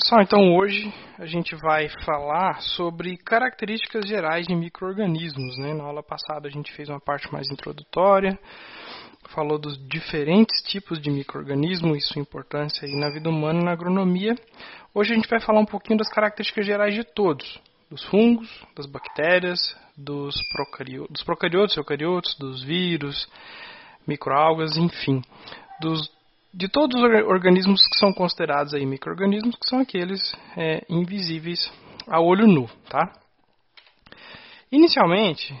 Pessoal, então hoje a gente vai falar sobre características gerais de microorganismos. Né? Na aula passada a gente fez uma parte mais introdutória, falou dos diferentes tipos de microorganismo e sua importância aí na vida humana e na agronomia. Hoje a gente vai falar um pouquinho das características gerais de todos, dos fungos, das bactérias, dos, procariotos, dos procariotos, eucariotos, dos vírus, microalgas, enfim, dos de todos os organismos que são considerados aí microorganismos, que são aqueles é, invisíveis a olho nu, tá? Inicialmente,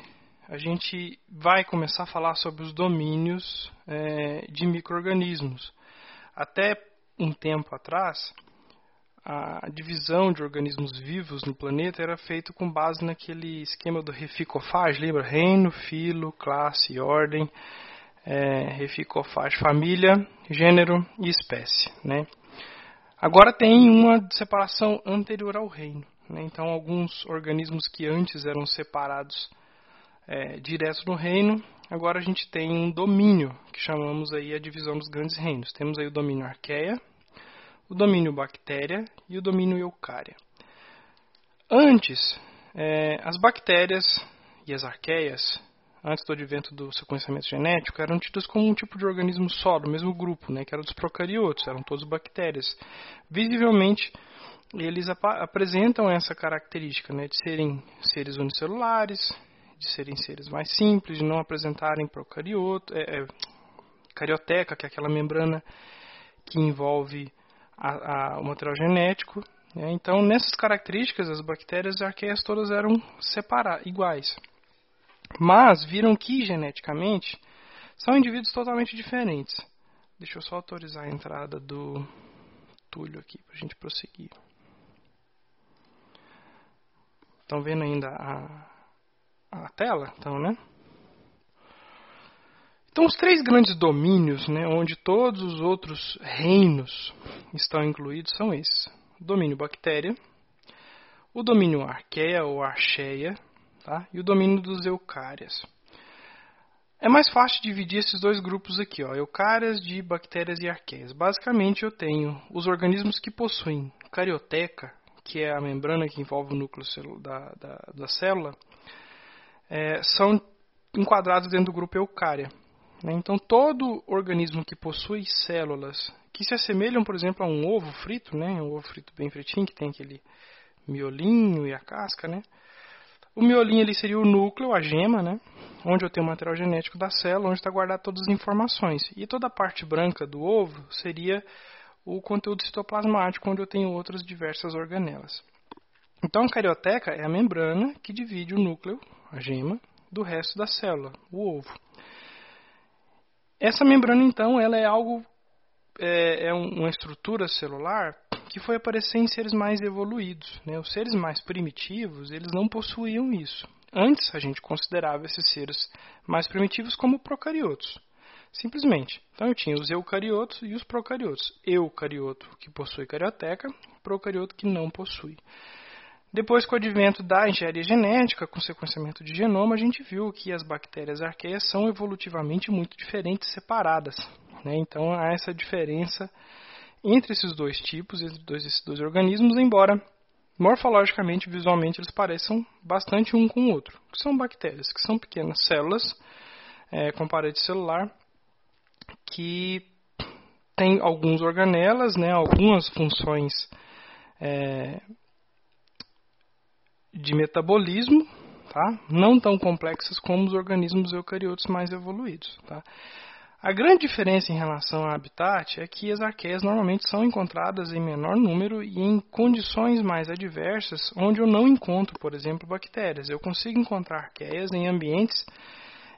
a gente vai começar a falar sobre os domínios é, de microorganismos. Até um tempo atrás, a divisão de organismos vivos no planeta era feita com base naquele esquema do reficofage, lembra? Reino, filo, classe ordem é, família, gênero e espécie. Né? Agora tem uma separação anterior ao reino. Né? Então, alguns organismos que antes eram separados é, direto no reino, agora a gente tem um domínio, que chamamos aí a divisão dos grandes reinos. Temos aí o domínio arqueia, o domínio bactéria e o domínio eucária. Antes, é, as bactérias e as arqueias antes do advento do sequenciamento genético, eram tidos como um tipo de organismo só, do mesmo grupo, né, que era dos procariotos, eram todos bactérias. Visivelmente, eles ap apresentam essa característica né, de serem seres unicelulares, de serem seres mais simples, de não apresentarem procarioto, é, é, carioteca, que é aquela membrana que envolve a, a, o material genético. Né. Então, nessas características, as bactérias e arqueias todas eram separadas, iguais. Mas viram que geneticamente são indivíduos totalmente diferentes. Deixa eu só autorizar a entrada do Túlio aqui para a gente prosseguir. Estão vendo ainda a, a tela? Então, né? Então, os três grandes domínios, né, onde todos os outros reinos estão incluídos, são esses: o domínio bactéria, o domínio arqueia ou archeia tá? e o domínio dos eucárias. É mais fácil dividir esses dois grupos aqui, ó, eucárias de bactérias e arqueias. Basicamente, eu tenho os organismos que possuem carioteca, que é a membrana que envolve o núcleo da, da, da célula, é, são enquadrados dentro do grupo eucária. Né? Então, todo organismo que possui células que se assemelham, por exemplo, a um ovo frito, né? um ovo frito bem fritinho, que tem aquele miolinho e a casca, né? O miolinho ali seria o núcleo, a gema, né? Onde eu tenho o material genético da célula, onde está guardado todas as informações. E toda a parte branca do ovo seria o conteúdo citoplasmático, onde eu tenho outras diversas organelas. Então, a carioteca é a membrana que divide o núcleo, a gema, do resto da célula, o ovo. Essa membrana, então, ela é algo, é, é uma estrutura celular que foi aparecer em seres mais evoluídos. Né? Os seres mais primitivos, eles não possuíam isso. Antes, a gente considerava esses seres mais primitivos como procariotos. Simplesmente. Então, eu tinha os eucariotos e os procariotos. Eucarioto, que possui carioteca, procarioto, que não possui. Depois, com o advento da engenharia genética, com o sequenciamento de genoma, a gente viu que as bactérias arqueias são evolutivamente muito diferentes, separadas. Né? Então, há essa diferença entre esses dois tipos, entre dois, esses dois organismos, embora morfologicamente, visualmente, eles pareçam bastante um com o outro. Que são bactérias, que são pequenas células é, com parede celular que têm alguns organelas, né, algumas funções é, de metabolismo, tá? não tão complexas como os organismos eucariotos mais evoluídos. Tá? A grande diferença em relação ao habitat é que as arqueias normalmente são encontradas em menor número e em condições mais adversas, onde eu não encontro, por exemplo, bactérias. Eu consigo encontrar arqueias em ambientes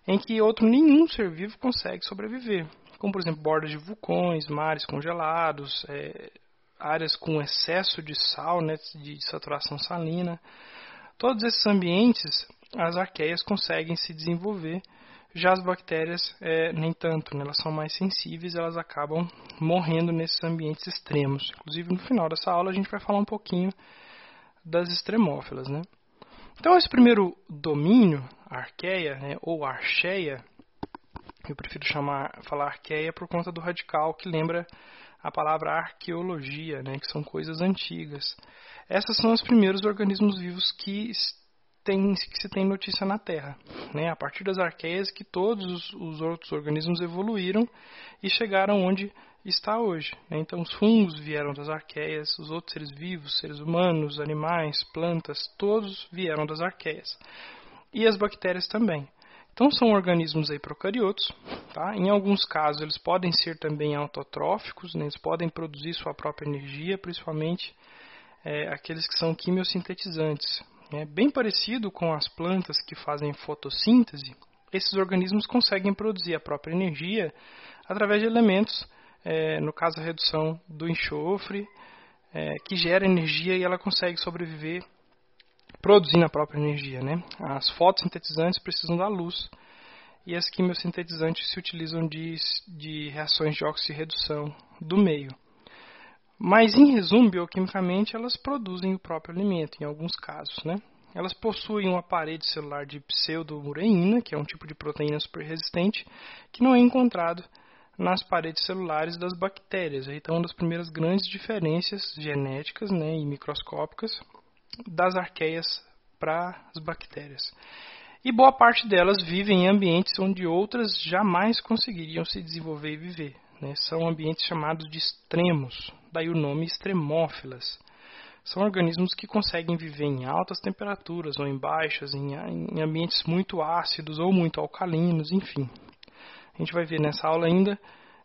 em que outro nenhum ser vivo consegue sobreviver, como por exemplo bordas de vulcões, mares congelados, é, áreas com excesso de sal, né, de saturação salina. Todos esses ambientes, as arqueias conseguem se desenvolver já as bactérias, é, nem tanto, né? elas são mais sensíveis, elas acabam morrendo nesses ambientes extremos. Inclusive, no final dessa aula, a gente vai falar um pouquinho das extremófilas. Né? Então, esse primeiro domínio, arqueia, né, ou archeia, eu prefiro chamar, falar arqueia por conta do radical que lembra a palavra arqueologia, né, que são coisas antigas. Essas são os primeiros organismos vivos que, tem, que se tem notícia na Terra. Né? A partir das arqueias que todos os outros organismos evoluíram e chegaram onde está hoje. Né? Então os fungos vieram das arqueias, os outros seres vivos, seres humanos, animais, plantas, todos vieram das arqueias. E as bactérias também. Então são organismos aí procariotos, tá? Em alguns casos eles podem ser também autotróficos, né? eles podem produzir sua própria energia, principalmente é, aqueles que são quimiosintetizantes. É bem parecido com as plantas que fazem fotossíntese, esses organismos conseguem produzir a própria energia através de elementos, é, no caso a redução do enxofre, é, que gera energia e ela consegue sobreviver produzindo a própria energia. Né? As fotossintetizantes precisam da luz e as quimiosintetizantes se utilizam de, de reações de oxirredução do meio. Mas, em resumo, bioquimicamente, elas produzem o próprio alimento, em alguns casos. Né? Elas possuem uma parede celular de pseudomureína, que é um tipo de proteína superresistente, que não é encontrado nas paredes celulares das bactérias. Então, uma das primeiras grandes diferenças genéticas né, e microscópicas das arqueias para as bactérias. E boa parte delas vivem em ambientes onde outras jamais conseguiriam se desenvolver e viver. Né? São ambientes chamados de extremos, daí o nome extremófilas. São organismos que conseguem viver em altas temperaturas ou em baixas, em, em ambientes muito ácidos ou muito alcalinos, enfim. A gente vai ver nessa aula ainda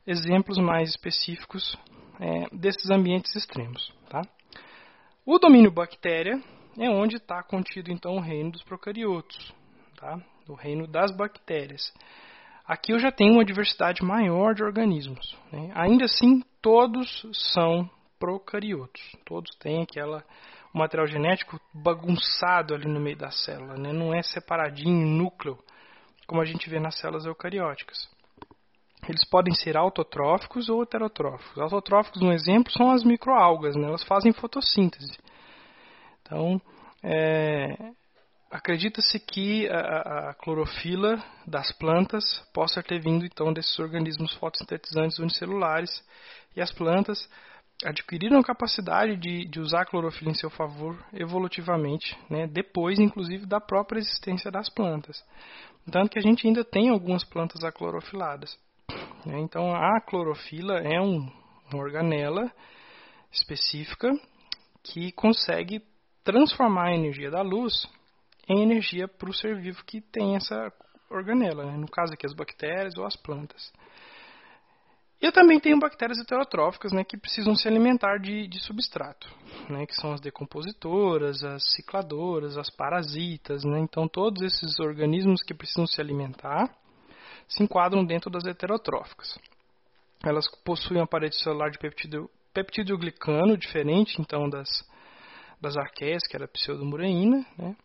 exemplos mais específicos é, desses ambientes extremos. Tá? O domínio bactéria é onde está contido então o reino dos procariotos, tá? o reino das bactérias. Aqui eu já tenho uma diversidade maior de organismos. Né? Ainda assim, todos são procariotos. Todos têm aquela o material genético bagunçado ali no meio da célula, né? não é separadinho núcleo, como a gente vê nas células eucarióticas. Eles podem ser autotróficos ou heterotróficos. Autotróficos, um exemplo, são as microalgas, né? elas fazem fotossíntese. Então, é, acredita-se que a, a, clorofila das plantas possa ter vindo então desses organismos fotossintetizantes unicelulares e as plantas adquiriram a capacidade de, de usar a clorofila em seu favor evolutivamente, né? depois inclusive da própria existência das plantas. Tanto que a gente ainda tem algumas plantas aclorofiladas. Né? Então, a clorofila é um, uma organela específica que consegue transformar a energia da luz em energia para o ser vivo que tem essa organela, né? no caso aqui as bactérias ou as plantas. Eu também tenho bactérias heterotróficas né, que precisam se alimentar de, de substrato, né, que são as decompositoras, as cicladoras, as parasitas. Né? Então, todos esses organismos que precisam se alimentar se enquadram dentro das heterotróficas. Elas possuem uma parede celular de peptido, peptidoglicano, diferente então das, das arqueias, que era a pseudomureína, né?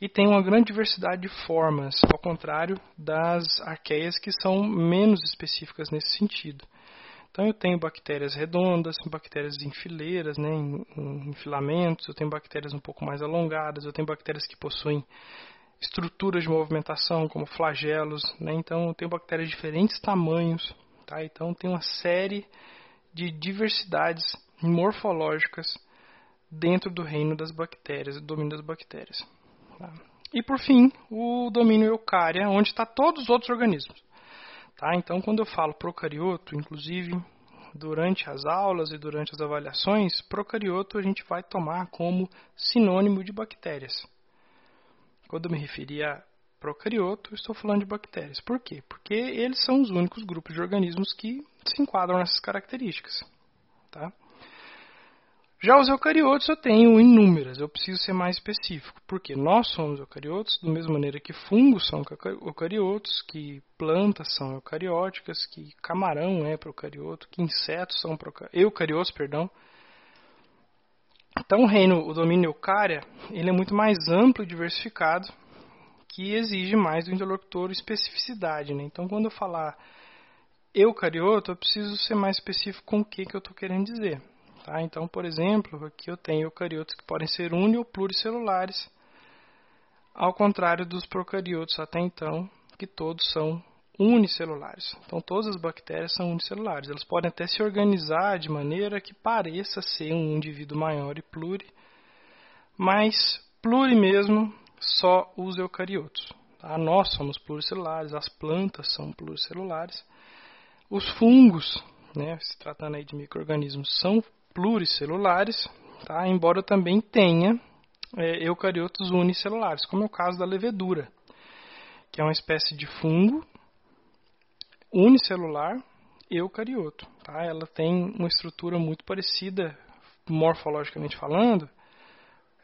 E tem uma grande diversidade de formas, ao contrário das arqueias que são menos específicas nesse sentido. Então eu tenho bactérias redondas, bactérias em fileiras, né, em, em, filamentos, eu tenho bactérias um pouco mais alongadas, eu tenho bactérias que possuem estruturas de movimentação, como flagelos, né? então tem bactérias de diferentes tamanhos, tá? então tem uma série de diversidades morfológicas dentro do reino das bactérias, do domínio das bactérias. Tá? E por fim, o domínio eucária, onde está todos os outros organismos. Tá? Então, quando eu falo procarioto, inclusive durante as aulas e durante as avaliações, procarioto a gente vai tomar como sinônimo de bactérias. Quando eu me referi a procarioto, estou falando de bactérias. Por quê? Porque eles são os únicos grupos de organismos que se enquadram nessas características. Tá? Já os eucariotos eu tenho inúmeras, eu preciso ser mais específico, porque nós somos eucariotos, da mesma maneira que fungos são eucariotos, que plantas são eucarióticas, que camarão é procarioto, que insetos são eucariotos, perdão, então, o reino, o domínio eucária, ele é muito mais amplo e diversificado, que exige mais do interlocutor especificidade. Né? Então, quando eu falar eucarioto, eu preciso ser mais específico com o que, que eu estou querendo dizer. Tá? Então, por exemplo, aqui eu tenho eucariotos que podem ser uni ou pluricelulares, ao contrário dos procariotos até então, que todos são unicelulares. Então, todas as bactérias são unicelulares. Elas podem até se organizar de maneira que pareça ser um indivíduo maior e pluri, mas pluri mesmo só os eucariotos. Tá? Nós somos pluricelulares, as plantas são pluricelulares, os fungos, né, se tratando aí de micro-organismos, são pluricelulares, tá? embora também tenha é, eucariotos unicelulares, como é o caso da levedura, que é uma espécie de fungo unicelular eucarioto. Tá? Ela tem uma estrutura muito parecida, morfologicamente falando,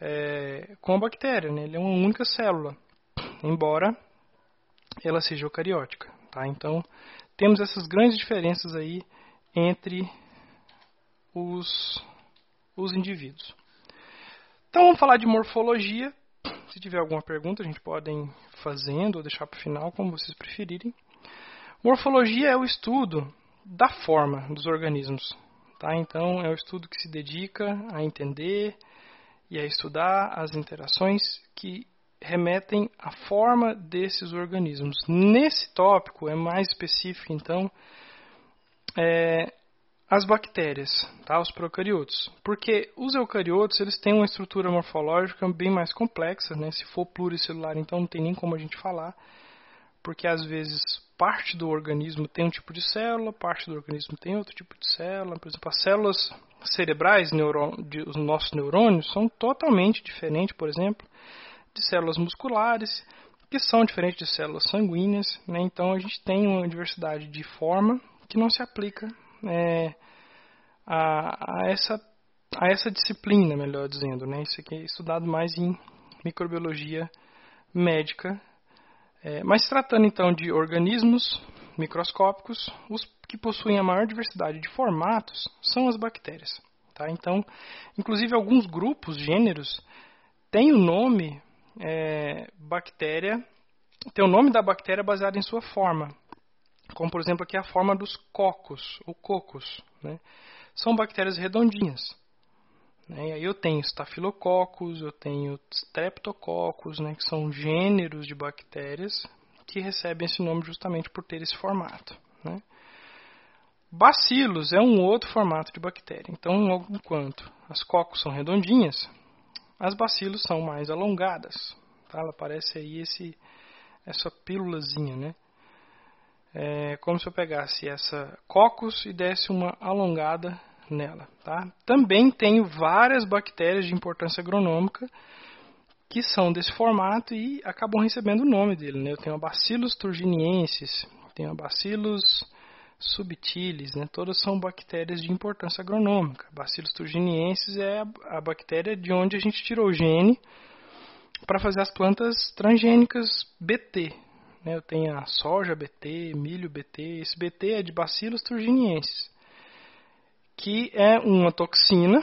é, com a bactéria. Né? Ele é uma única célula, embora ela seja eucariótica. Tá? Então, temos essas grandes diferenças aí entre os, os indivíduos. Então, vamos falar de morfologia. Se tiver alguma pergunta, a gente pode ir fazendo ou deixar para o final, como vocês preferirem. Morfologia é o estudo da forma dos organismos. Tá? Então, é o estudo que se dedica a entender e a estudar as interações que remetem à forma desses organismos. Nesse tópico é mais específico, então, é, as bactérias, tá? os procariotos. Porque os eucariotos eles têm uma estrutura morfológica bem mais complexa. Né? Se for pluricelular, então não tem nem como a gente falar. Porque às vezes parte do organismo tem um tipo de célula, parte do organismo tem outro tipo de célula. Por exemplo, as células cerebrais, de, os nossos neurônios, são totalmente diferentes, por exemplo, de células musculares, que são diferentes de células sanguíneas. Né? Então a gente tem uma diversidade de forma que não se aplica é, a, a, essa, a essa disciplina, melhor dizendo. Né? Isso aqui é estudado mais em microbiologia médica é, mas tratando então de organismos microscópicos, os que possuem a maior diversidade de formatos são as bactérias. Tá? Então, inclusive alguns grupos, gêneros, têm o nome é, bactéria, tem o nome da bactéria baseado em sua forma, como por exemplo aqui a forma dos cocos, ou cocos, né? são bactérias redondinhas. Né? E aí eu tenho estafilococcus, eu tenho streptococcus, né, que são gêneros de bactérias que recebem esse nome justamente por ter esse formato. Né? Bacilos é um outro formato de bactéria. Então, enquanto as cocos são redondinhas, as bacilos são mais alongadas. Tá? Ela parece aí esse, essa pílulazinha, né? É como se eu pegasse essa cocos e desse uma alongada nela. Tá? Também tenho várias bactérias de importância agronômica que são desse formato e acabam recebendo o nome dele. Né? Eu tenho a Bacillus turginiensis, tenho a Bacillus subtilis, né? todas são bactérias de importância agronômica. Bacillus turginiensis é a, a bactéria de onde a gente tirou o gene para fazer as plantas transgênicas BT. Né? Eu tenho a soja BT, milho BT, esse BT é de Bacillus turginiensis que é uma toxina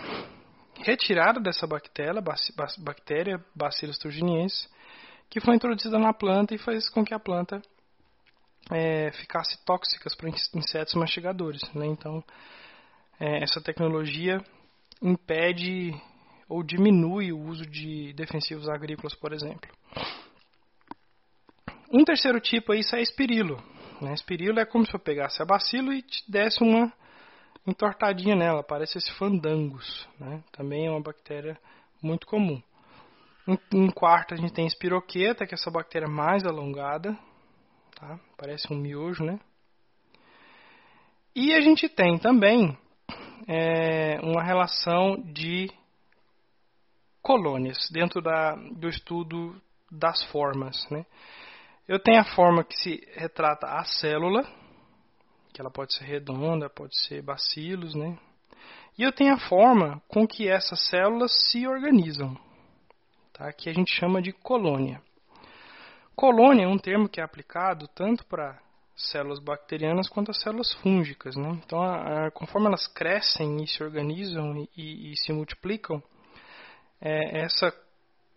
retirada dessa bactéria, bactéria Bacillus thuringiensis, que foi introduzida na planta e fez com que a planta é, ficasse tóxica para insetos mastigadores. Né? Então, é, essa tecnologia impede ou diminui o uso de defensivos agrícolas, por exemplo. Um terceiro tipo aí é espirilo. Né? Espirilo é como se eu pegasse a bacilo e te desse uma entortadinha nela, parece esse fandangos, né? Também é uma bactéria muito comum. Em, quarto a gente tem espiroqueta, que é essa bactéria mais alongada, tá? Parece um miojo, né? E a gente tem também é, uma relação de colônias dentro da, do estudo das formas, né? Eu tenho a forma que se retrata a célula, que ela pode ser redonda, pode ser bacilos, né? E eu tenho a forma com que essas células se organizam, tá? que a gente chama de colônia. Colônia é um termo que é aplicado tanto para células bacterianas quanto as células fúngicas. Né? Então, a, a, conforme elas crescem e se organizam e, e, e se multiplicam, é, essa,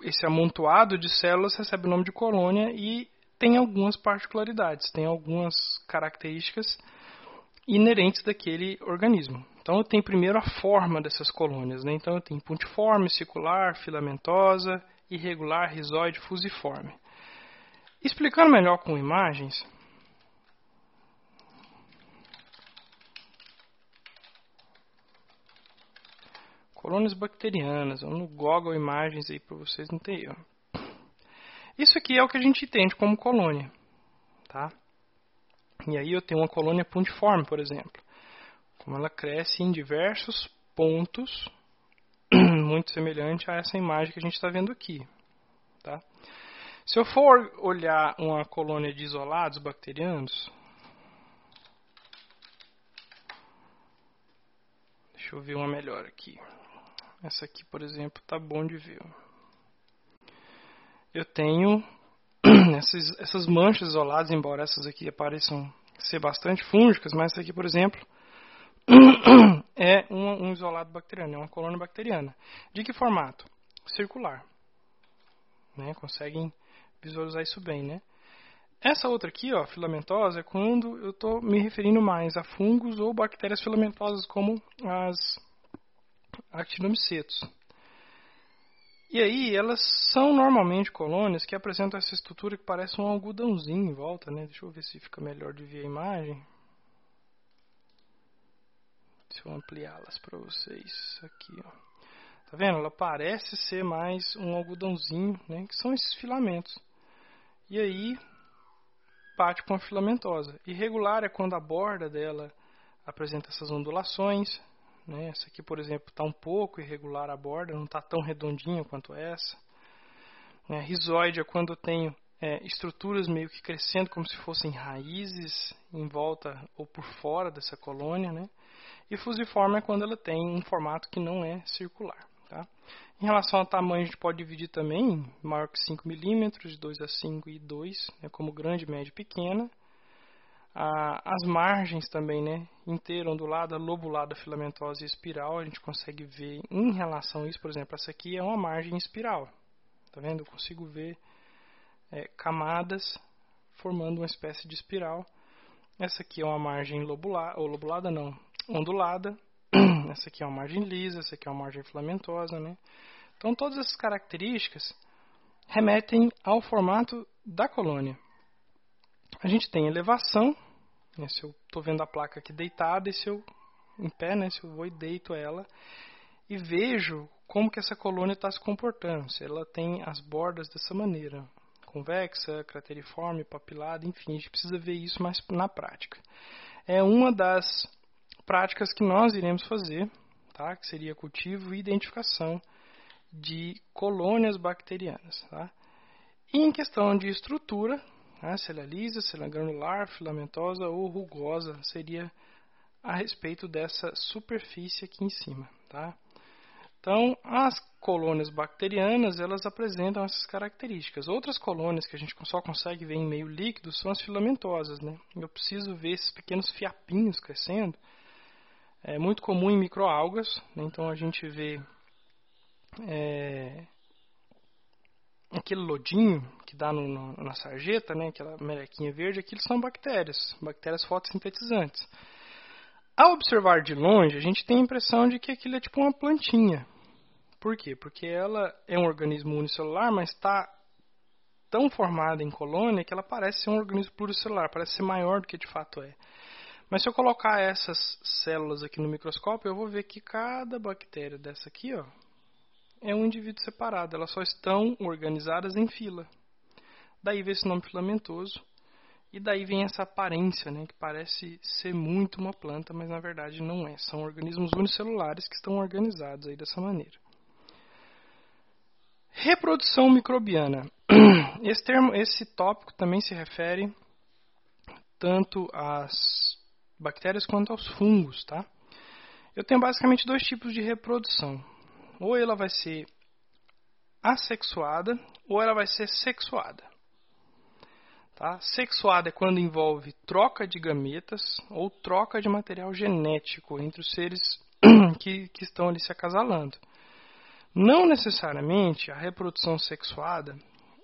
esse amontoado de células recebe o nome de colônia e tem algumas particularidades, tem algumas características inerentes daquele organismo. Então eu tenho primeiro a forma dessas colônias, né? Então eu tenho pontiforme, circular, filamentosa, irregular, rizóide, fusiforme. Explicando melhor com imagens, colônias bacterianas, no Google imagens aí para vocês não tem. Isso aqui é o que a gente entende como colônia. Tá? E aí eu tenho uma colônia puntiforme, por exemplo. Como ela cresce em diversos pontos, muito semelhante a essa imagem que a gente está vendo aqui. Tá? Se eu for olhar uma colônia de isolados bacterianos, deixa eu ver uma melhor aqui. Essa aqui, por exemplo, tá bom de ver. Eu tenho essas, essas manchas isoladas, embora essas aqui pareçam ser bastante fúngicas, mas essa aqui, por exemplo, é um, um, isolado bacteriano, é uma colônia bacteriana. De que formato? Circular. Né? Conseguem visualizar isso bem, né? Essa outra aqui, ó, filamentosa, é quando eu estou me referindo mais a fungos ou bactérias filamentosas como as actinomicetos. E aí, elas são normalmente colônias que apresentam essa estrutura que parece um algodãozinho em volta, né? Deixa eu ver se fica melhor de ver a imagem. Deixa eu ampliá-las para vocês aqui, ó. Tá vendo? Ela parece ser mais um algodãozinho, né? Que são esses filamentos. E aí bate com a filamentosa. Irregular é quando a borda dela apresenta essas ondulações. Né? Essa aqui, por exemplo, está um pouco irregular a borda, não está tão redondinha quanto essa. Né? É quando eu tenho é, estruturas meio que crescendo como se fossem raízes em volta ou por fora dessa colônia. Né? E fusiforme é quando ela tem um formato que não é circular. Tá? Em relação ao tamanho, a gente pode dividir também maior que 5 milímetros, de 2 a 5 e 2, né, como grande, média e pequena. Ah, as margens também, né, inteira, ondulada, lobulada, filamentosa e espiral, a gente consegue ver em relação a isso, por exemplo, essa aqui é uma margem espiral. Tá vendo? Eu consigo ver é, camadas formando uma espécie de espiral. Essa aqui é uma margem lobulada, ou lobulada não, ondulada, essa aqui é uma margem lisa, essa aqui é uma margem filamentosa, né? Então todas essas características remetem ao formato da colônia. A gente tem elevação, né? se eu estou vendo a placa aqui deitada e se eu em pé, né? se eu vou e deito ela e vejo como que essa colônia está se comportando, se ela tem as bordas dessa maneira, convexa, crateriforme, papilada, enfim, a gente precisa ver isso mais na prática. É uma das práticas que nós iremos fazer, tá? que seria cultivo e identificação de colônias bacterianas. Tá? E em questão de estrutura, né, se ela é lisa, se ela é granular, filamentosa ou rugosa, seria a respeito dessa superfície aqui em cima. Tá? Então, as colônias bacterianas, elas apresentam essas características. Outras colônias que a gente só consegue ver em meio líquido são as filamentosas. Né? Eu preciso ver esses pequenos fiapinhos crescendo é muito comum em microalgas, né? então a gente vê é, aquele lodinho que dá no, no, na sarjeta, né? aquela melequinha verde, aquilo são bactérias, bactérias fotossintetizantes. Ao observar de longe, a gente tem a impressão de que aquilo é tipo uma plantinha. Por quê? Porque ela é um organismo unicelular, mas está tão formada em colônia que ela parece ser um organismo pluricelular, parece ser maior do que de fato é. Mas se eu colocar essas células aqui no microscópio, eu vou ver que cada bactéria dessa aqui ó, é um indivíduo separado. Elas só estão organizadas em fila. Daí vem esse nome filamentoso. E daí vem essa aparência, né, que parece ser muito uma planta, mas na verdade não é. São organismos unicelulares que estão organizados aí dessa maneira. Reprodução microbiana. Esse, termo, esse tópico também se refere tanto às bactérias quanto aos fungos, tá? Eu tenho basicamente dois tipos de reprodução. Ou ela vai ser assexuada ou ela vai ser sexuada. Tá? Sexuada é quando envolve troca de gametas ou troca de material genético entre os seres que, que estão ali se acasalando. Não necessariamente a reprodução sexuada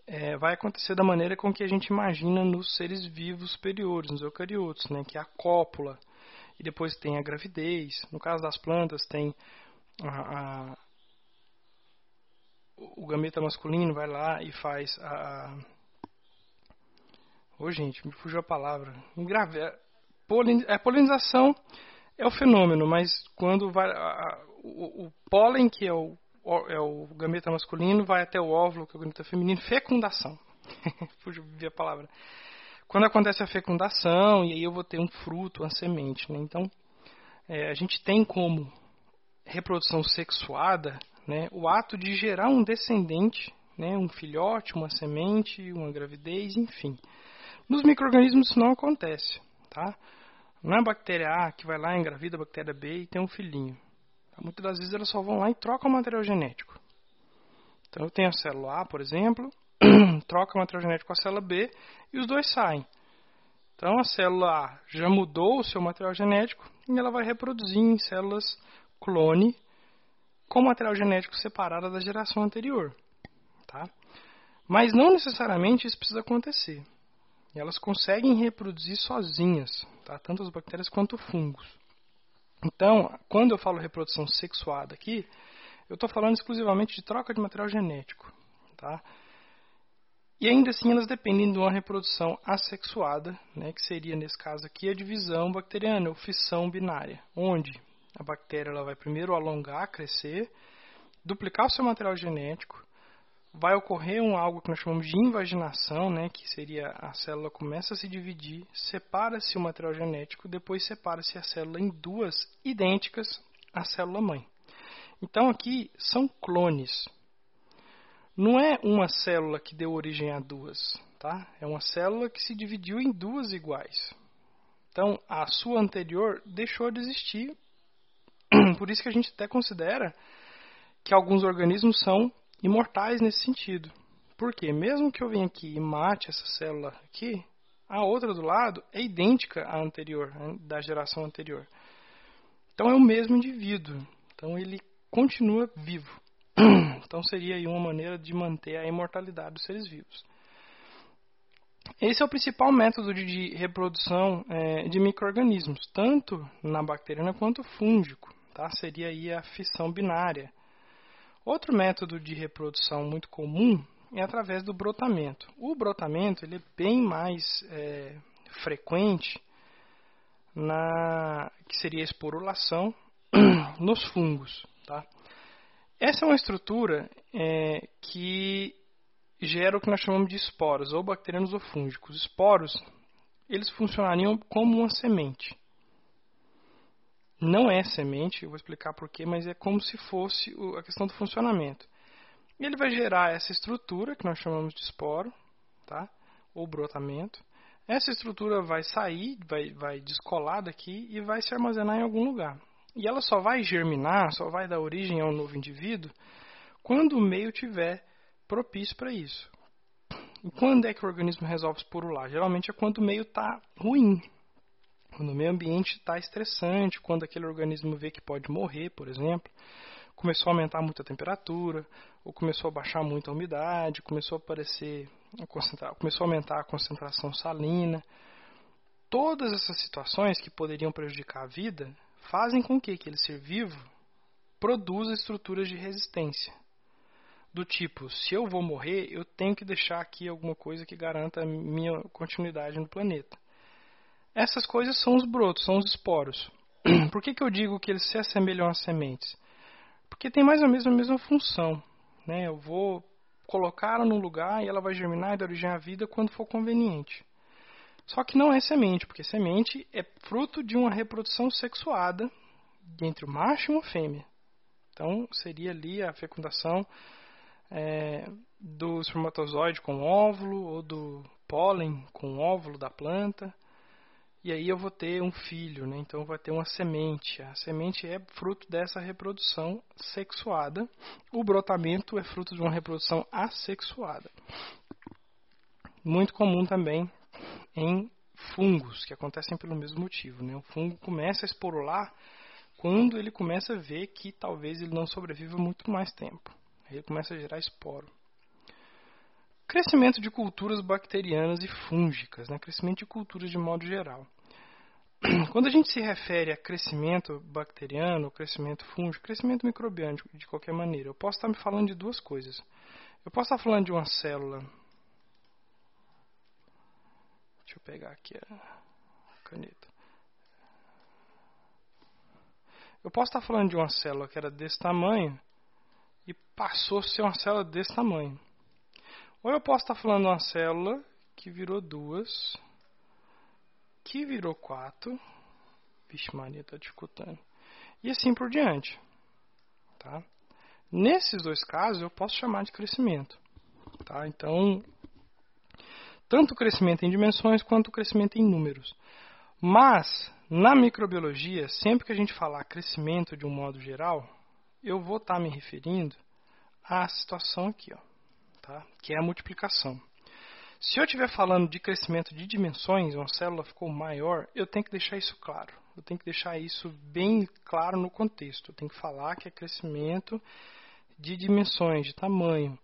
é, vai acontecer da maneira com que a gente imagina nos seres vivos superiores, nos eucariotos, né, que é a cópula, e depois tem a gravidez. No caso das plantas, tem a, a, o gameta masculino vai lá e faz a. a... Ô, oh, gente, me fugiu a palavra. Engrave... Polin... É, polinização é o fenômeno, mas quando vai, a, o, o pólen, que é o, é o gameta masculino, vai até o óvulo, que é o gameta feminino, fecundação. Fugiu a palavra. Quando acontece a fecundação, e aí eu vou ter um fruto, uma semente. Né? Então, é, a gente tem como reprodução sexuada né, o ato de gerar um descendente, né, um filhote, uma semente, uma gravidez, enfim. Nos micro-organismos isso não acontece. Tá? Não é a bactéria A que vai lá, engravida a bactéria B e tem um filhinho. Muitas das vezes elas só vão lá e trocam o material genético. Então eu tenho a célula A, por exemplo, troca o material genético com a célula B e os dois saem. Então a célula A já mudou o seu material genético e ela vai reproduzir em células clone com material genético separado da geração anterior. Tá? Mas não necessariamente isso precisa acontecer. Elas conseguem reproduzir sozinhas, tá? tanto as bactérias quanto fungos. Então, quando eu falo reprodução sexuada aqui, eu estou falando exclusivamente de troca de material genético. Tá? E ainda assim elas dependem de uma reprodução assexuada, né, que seria nesse caso aqui a divisão bacteriana, ou fissão binária, onde a bactéria ela vai primeiro alongar, crescer, duplicar o seu material genético, vai ocorrer um algo que nós chamamos de invaginação, né, que seria a célula começa a se dividir, separa-se o material genético, depois separa-se a célula em duas idênticas à célula mãe. Então aqui são clones, não é uma célula que deu origem a duas, tá? É uma célula que se dividiu em duas iguais. Então, a sua anterior deixou de existir. Por isso que a gente até considera que alguns organismos são imortais nesse sentido. Porque mesmo que eu venha aqui e mate essa célula aqui, a outra do lado é idêntica à anterior, da geração anterior. Então é o mesmo indivíduo. Então ele continua vivo. Então seria aí uma maneira de manter a imortalidade dos seres vivos. Esse é o principal método de reprodução é, de micro-organismos, tanto na bacteriana quanto fúngico. Tá? Seria aí a fissão binária. Outro método de reprodução muito comum é através do brotamento. O brotamento ele é bem mais é, frequente na que seria a esporulação nos fungos. Tá? Essa é uma estrutura é, que gera o que nós chamamos de esporos, ou bacterianos ou fúngicos. Esporos, eles funcionariam como uma semente. Não é semente, eu vou explicar porquê, mas é como se fosse a questão do funcionamento. Ele vai gerar essa estrutura, que nós chamamos de esporo, tá? ou brotamento. Essa estrutura vai sair, vai, vai descolar daqui e vai se armazenar em algum lugar. E ela só vai germinar, só vai dar origem a um novo indivíduo quando o meio tiver propício para isso. E quando é que o organismo resolve esporular? Geralmente é quando o meio está ruim, quando o meio ambiente está estressante, quando aquele organismo vê que pode morrer, por exemplo, começou a aumentar muito a temperatura, ou começou a baixar muito a umidade, começou a aparecer, começou a aumentar a concentração salina. Todas essas situações que poderiam prejudicar a vida fazem com que aquele ser vivo produza estruturas de resistência. Do tipo, se eu vou morrer, eu tenho que deixar aqui alguma coisa que garanta a minha continuidade no planeta. Essas coisas são os brotos, são os esporos. Por que, que eu digo que eles se assemelham às sementes? Porque tem mais ou menos a mesma função. Né? Eu vou colocá-la num lugar e ela vai germinar e dar origem à vida quando for conveniente. Só que não é semente, porque semente é fruto de uma reprodução sexuada entre o macho e uma fêmea. Então seria ali a fecundação é, do espermatozoide com óvulo ou do pólen com óvulo da planta. E aí eu vou ter um filho, né? então vai ter uma semente. A semente é fruto dessa reprodução sexuada. O brotamento é fruto de uma reprodução assexuada. Muito comum também em fungos, que acontecem pelo mesmo motivo. Né? O fungo começa a esporular quando ele começa a ver que talvez ele não sobreviva muito mais tempo. Ele começa a gerar esporo. Crescimento de culturas bacterianas e fúngicas, né? crescimento de culturas de modo geral. Quando a gente se refere a crescimento bacteriano, crescimento fúngico, crescimento microbiano de qualquer maneira, eu posso estar me falando de duas coisas. Eu posso estar falando de uma célula Deixa eu pegar aqui a caneta. Eu posso estar falando de uma célula que era desse tamanho e passou a ser uma célula desse tamanho. Ou eu posso estar falando de uma célula que virou duas, que virou quatro. Vixe, Maria, está dificultando. E assim por diante. Tá? Nesses dois casos, eu posso chamar de crescimento. Tá? Então, tanto o crescimento em dimensões quanto o crescimento em números. Mas, na microbiologia, sempre que a gente falar crescimento de um modo geral, eu vou estar me referindo à situação aqui, ó, tá? que é a multiplicação. Se eu estiver falando de crescimento de dimensões, uma célula ficou maior, eu tenho que deixar isso claro. Eu tenho que deixar isso bem claro no contexto. Eu tenho que falar que é crescimento de dimensões, de tamanho.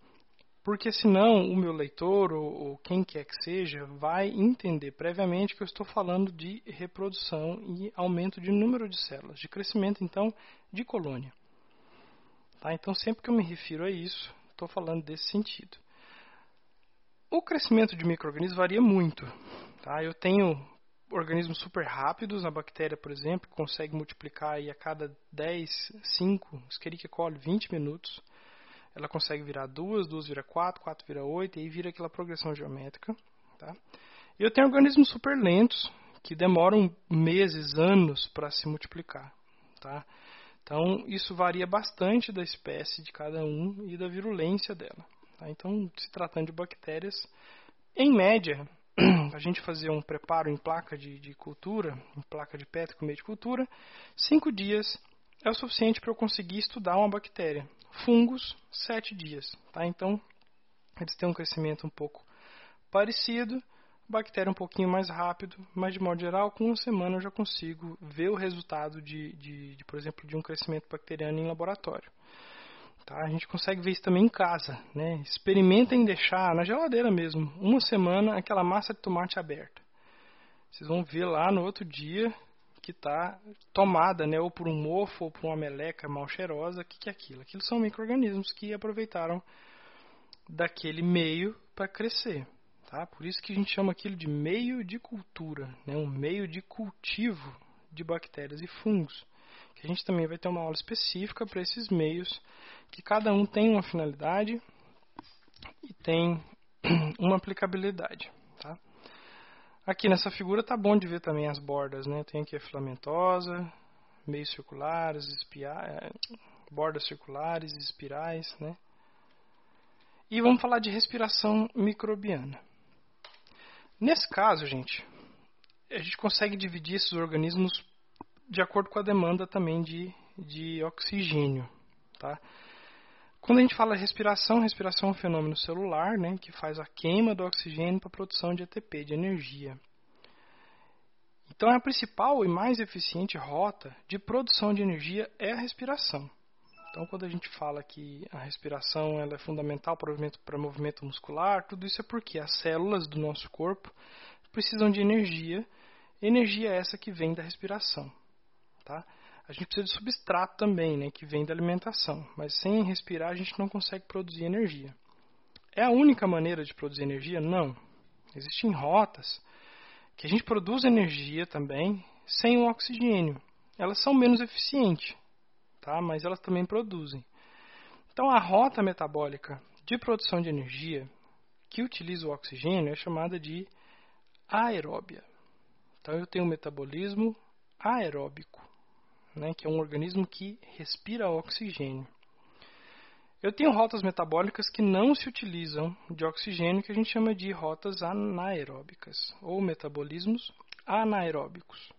Porque senão o meu leitor ou, ou, quem quer que seja vai entender previamente que eu estou falando de reprodução e aumento de número de células, de crescimento então de colônia. Tá? Então sempre que eu me refiro a isso, estou falando desse sentido. O crescimento de micro-organismos varia muito. Tá? Eu tenho organismos super rápidos, a bactéria, por exemplo, consegue multiplicar a cada 10, 5, Escherichia coli, 20 minutos ela consegue virar duas, duas vira quatro, quatro vira oito, e aí vira aquela progressão geométrica. Tá? Eu tenho organismos super lentos, que demoram meses, anos para se multiplicar. Tá? Então, isso varia bastante da espécie de cada um e da virulência dela. Tá? Então, se tratando de bactérias, em média, a gente fazer um preparo em placa de, de cultura, em placa de Petri com meio de cultura, cinco dias é o suficiente para eu conseguir estudar uma bactéria fungos, sete dias. Tá? Então, eles têm um crescimento um pouco parecido, bactéria um pouquinho mais rápido, mas de modo geral, com uma semana eu já consigo ver o resultado de, de, de por exemplo, de um crescimento bacteriano em laboratório. Tá? A gente consegue ver isso também em casa. Né? Experimentem deixar na geladeira mesmo, uma semana, aquela massa de tomate aberta. Vocês vão ver lá no outro dia que está tomada, né, ou por um mofo ou por uma meleca mal cheirosa, o que, que é aquilo? Aquilo são micro-organismos que aproveitaram daquele meio para crescer. Tá? Por isso que a gente chama aquilo de meio de cultura, né, um meio de cultivo de bactérias e fungos. Que a gente também vai ter uma aula específica para esses meios, que cada um tem uma finalidade e tem uma aplicabilidade. Tá? Aqui nessa figura tá bom de ver também as bordas, né? Tem aqui a filamentosa, meios circulares, espia... bordas circulares, espirais, né? E vamos falar de respiração microbiana. Nesse caso, gente, a gente consegue dividir esses organismos de acordo com a demanda também de, de oxigênio, tá? Quando a gente fala respiração, respiração é um fenômeno celular, né, que faz a queima do oxigênio para a produção de ATP, de energia. Então, a principal e mais eficiente rota de produção de energia é a respiração. Então, quando a gente fala que a respiração ela é fundamental para o movimento, para o movimento muscular, tudo isso é porque as células do nosso corpo precisam de energia, energia essa que vem da respiração. Tá? a gente precisa de substrato também, né, que vem da alimentação. Mas sem respirar a gente não consegue produzir energia. É a única maneira de produzir energia? Não. Existem rotas que a gente produz energia também sem o oxigênio. Elas são menos eficientes, tá? mas elas também produzem. Então a rota metabólica de produção de energia que utiliza o oxigênio é chamada de aeróbia. Então eu tenho um metabolismo aeróbico né, que é um organismo que respira oxigênio. Eu tenho rotas metabólicas que não se utilizam de oxigênio, que a gente chama de rotas anaeróbicas, ou metabolismos anaeróbicos.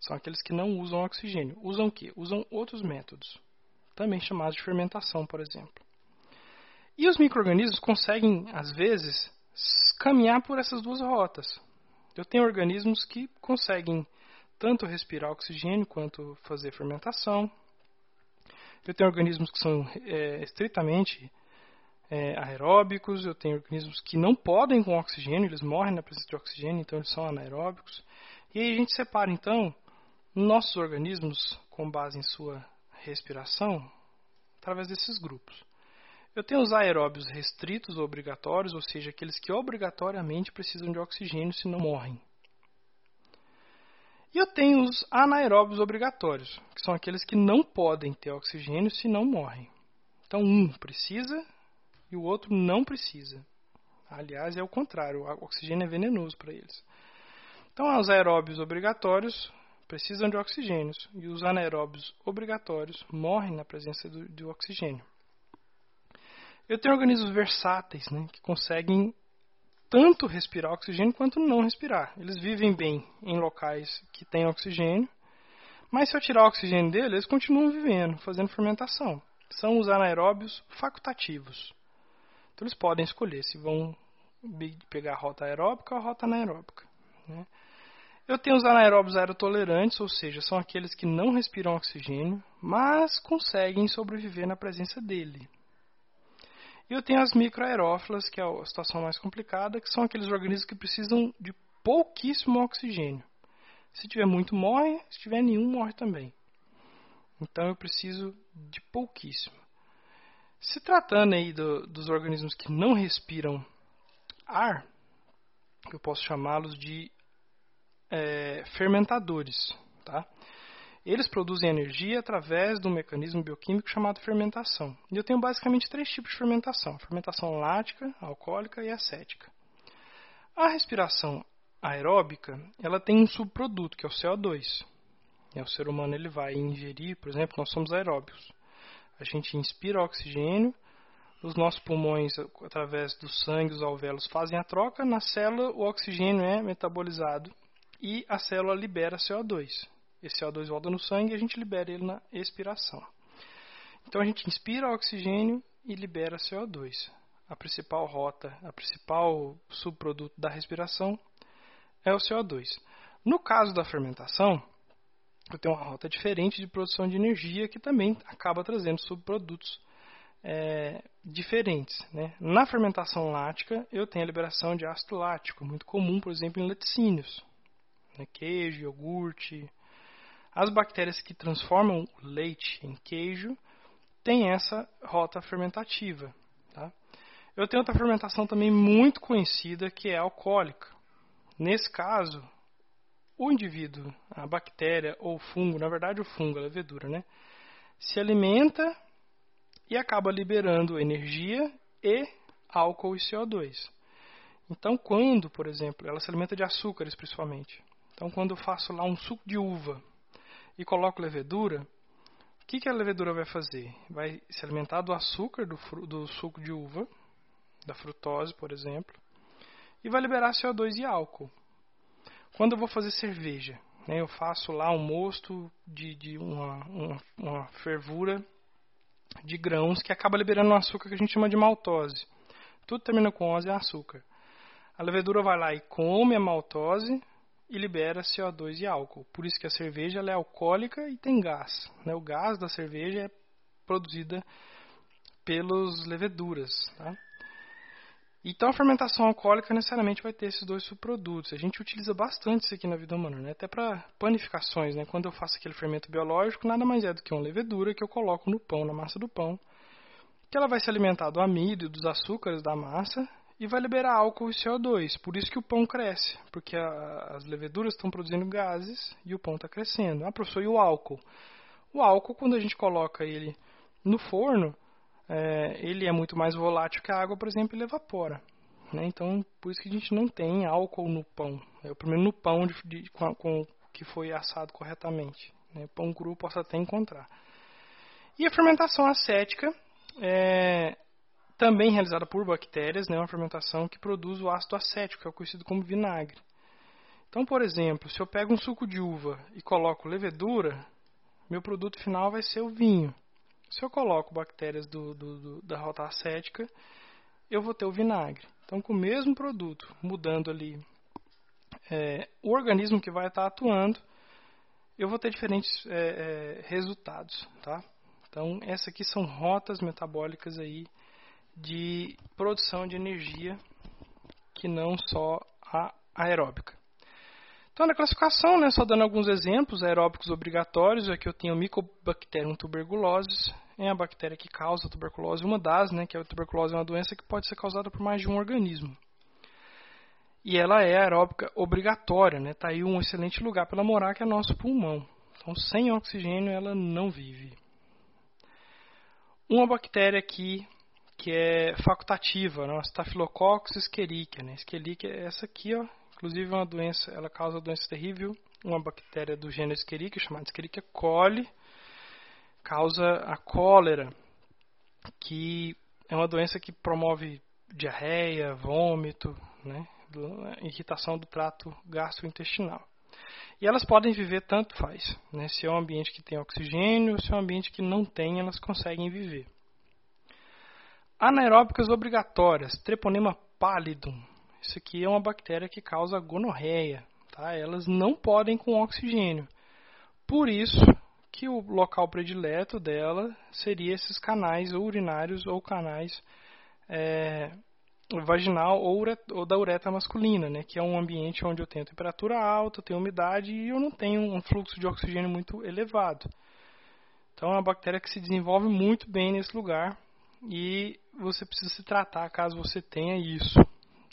São aqueles que não usam oxigênio. Usam o quê? Usam outros métodos, também chamados de fermentação, por exemplo. E os micro-organismos conseguem, às vezes, caminhar por essas duas rotas. Eu tenho organismos que conseguem tanto respirar oxigênio quanto fazer fermentação. Eu tenho organismos que são é, estritamente é, aeróbicos, eu tenho organismos que não podem com oxigênio, eles morrem na presença de oxigênio, então eles são anaeróbicos. E aí a gente separa então nossos organismos com base em sua respiração através desses grupos. Eu tenho os aeróbios restritos ou obrigatórios, ou seja, aqueles que obrigatoriamente precisam de oxigênio, senão morrem. E eu tenho os anaeróbios obrigatórios, que são aqueles que não podem ter oxigênio se não morrem. Então, um precisa e o outro não precisa. Aliás, é o contrário, o oxigênio é venenoso para eles. Então, os aeróbios obrigatórios precisam de oxigênio e os anaeróbios obrigatórios morrem na presença do, do oxigênio. Eu tenho organismos versáteis, né, que conseguem tanto respirar oxigênio quanto não respirar. Eles vivem bem em locais que têm oxigênio, mas se eu tirar o oxigênio deles, eles continuam vivendo, fazendo fermentação. São os anaeróbios facultativos. Então eles podem escolher se vão pegar a rota aeróbica ou a rota anaeróbica. Né? Eu tenho os anaeróbios aerotolerantes, ou seja, são aqueles que não respiram oxigênio, mas conseguem sobreviver na presença dele. E eu tenho as microaerófilas, que é a situação mais complicada, que são aqueles organismos que precisam de pouquíssimo oxigênio. Se tiver muito, morre, se tiver nenhum, morre também. Então eu preciso de pouquíssimo. Se tratando aí do, dos organismos que não respiram ar, eu posso chamá-los de é, fermentadores. Tá? Eles produzem energia através de um mecanismo bioquímico chamado fermentação. E eu tenho basicamente três tipos de fermentação: fermentação lática, alcoólica e acética. A respiração aeróbica, ela tem um subproduto, que é o CO2. E o ser humano ele vai ingerir, por exemplo, nós somos aeróbios. A gente inspira oxigênio, os nossos pulmões, através do sangue, os alvéolos fazem a troca, na célula o oxigênio é metabolizado e a célula libera CO2. Esse CO2 volta no sangue e a gente libera ele na expiração. Então a gente inspira oxigênio e libera CO2. A principal rota, a principal subproduto da respiração é o CO2. No caso da fermentação, eu tenho uma rota diferente de produção de energia que também acaba trazendo subprodutos é, diferentes. Né? Na fermentação lática, eu tenho a liberação de ácido lático, muito comum, por exemplo, em laticínios, né? queijo, iogurte, as bactérias que transformam o leite em queijo têm essa rota fermentativa. Tá? Eu tenho outra fermentação também muito conhecida que é alcoólica. Nesse caso, o indivíduo, a bactéria ou fungo, na verdade o fungo, a levedura, né, se alimenta e acaba liberando energia e álcool e CO2. Então, quando, por exemplo, ela se alimenta de açúcares principalmente. Então, quando eu faço lá um suco de uva e coloco levedura, o que, que a levedura vai fazer? Vai se alimentar do açúcar do, do suco de uva, da frutose, por exemplo, e vai liberar CO2 e álcool. Quando eu vou fazer cerveja, né, eu faço lá um mosto de, de uma, uma, uma, fervura de grãos que acaba liberando um açúcar que a gente chama de maltose. Tudo termina com ose e açúcar. A levedura vai lá e come a maltose, e libera CO2 e álcool. Por isso que a cerveja é alcoólica e tem gás. Né? O gás da cerveja é produzida pelas leveduras. Tá? Então a fermentação alcoólica necessariamente vai ter esses dois subprodutos. A gente utiliza bastante isso aqui na vida humana, né? até para panificações. Né? Quando eu faço aquele fermento biológico, nada mais é do que uma levedura que eu coloco no pão, na massa do pão, que ela vai se alimentar do amido e dos açúcares da massa e vai liberar álcool e CO2. Por isso que o pão cresce, porque a, as leveduras estão produzindo gases e o pão está crescendo. Ah, professor, e o álcool? O álcool, quando a gente coloca ele no forno, é, ele é muito mais volátil que a água, por exemplo, ele evapora. Né? Então, por isso que a gente não tem álcool no pão. É o primeiro no pão de, de, com, com, que foi assado corretamente. Né? Pão cru posso até encontrar. E a fermentação acética é, também realizada por bactérias, né, uma fermentação que produz o ácido acético, que é conhecido como vinagre. Então, por exemplo, se eu pego um suco de uva e coloco levedura, meu produto final vai ser o vinho. Se eu coloco bactérias do, do, do, da rota acética, eu vou ter o vinagre. Então, com o mesmo produto, mudando ali é, o organismo que vai estar atuando, eu vou ter diferentes é, é, resultados. Tá? Então, essas aqui são rotas metabólicas aí de produção de energia que não só a aeróbica. Então, na classificação, né, só dando alguns exemplos aeróbicos obrigatórios, aqui eu tenho Mycobacterium tuberculosis, é a bactéria que causa a tuberculose, uma das, né, que a tuberculose é uma doença que pode ser causada por mais de um organismo. E ela é aeróbica obrigatória, né? Tá aí um excelente lugar para ela morar, que é nosso pulmão. Então, sem oxigênio, ela não vive. Uma bactéria aqui que é facultativa, né? Staphylococcus escherichia, né? Escherichia é essa aqui, ó. Inclusive, é uma doença, ela causa uma doença terrível. Uma bactéria do gênero Escherichia, chamada Escherichia coli, causa a cólera, que é uma doença que promove diarreia, vômito, né? irritação do trato gastrointestinal. E elas podem viver tanto faz. Né? Se é um ambiente que tem oxigênio, se é um ambiente que não tem, elas conseguem viver. Anaeróbicas obrigatórias, Treponema pallidum. Isso aqui é uma bactéria que causa gonorreia. Tá? Elas não podem com oxigênio. Por isso que o local predileto dela seria esses canais urinários ou canais é, vaginal ou, ou, da uretra masculina, né, que é um ambiente onde eu tenho temperatura alta, tenho umidade e eu não tenho um fluxo de oxigênio muito elevado. Então é uma bactéria que se desenvolve muito bem nesse lugar e você precisa se tratar caso você tenha isso.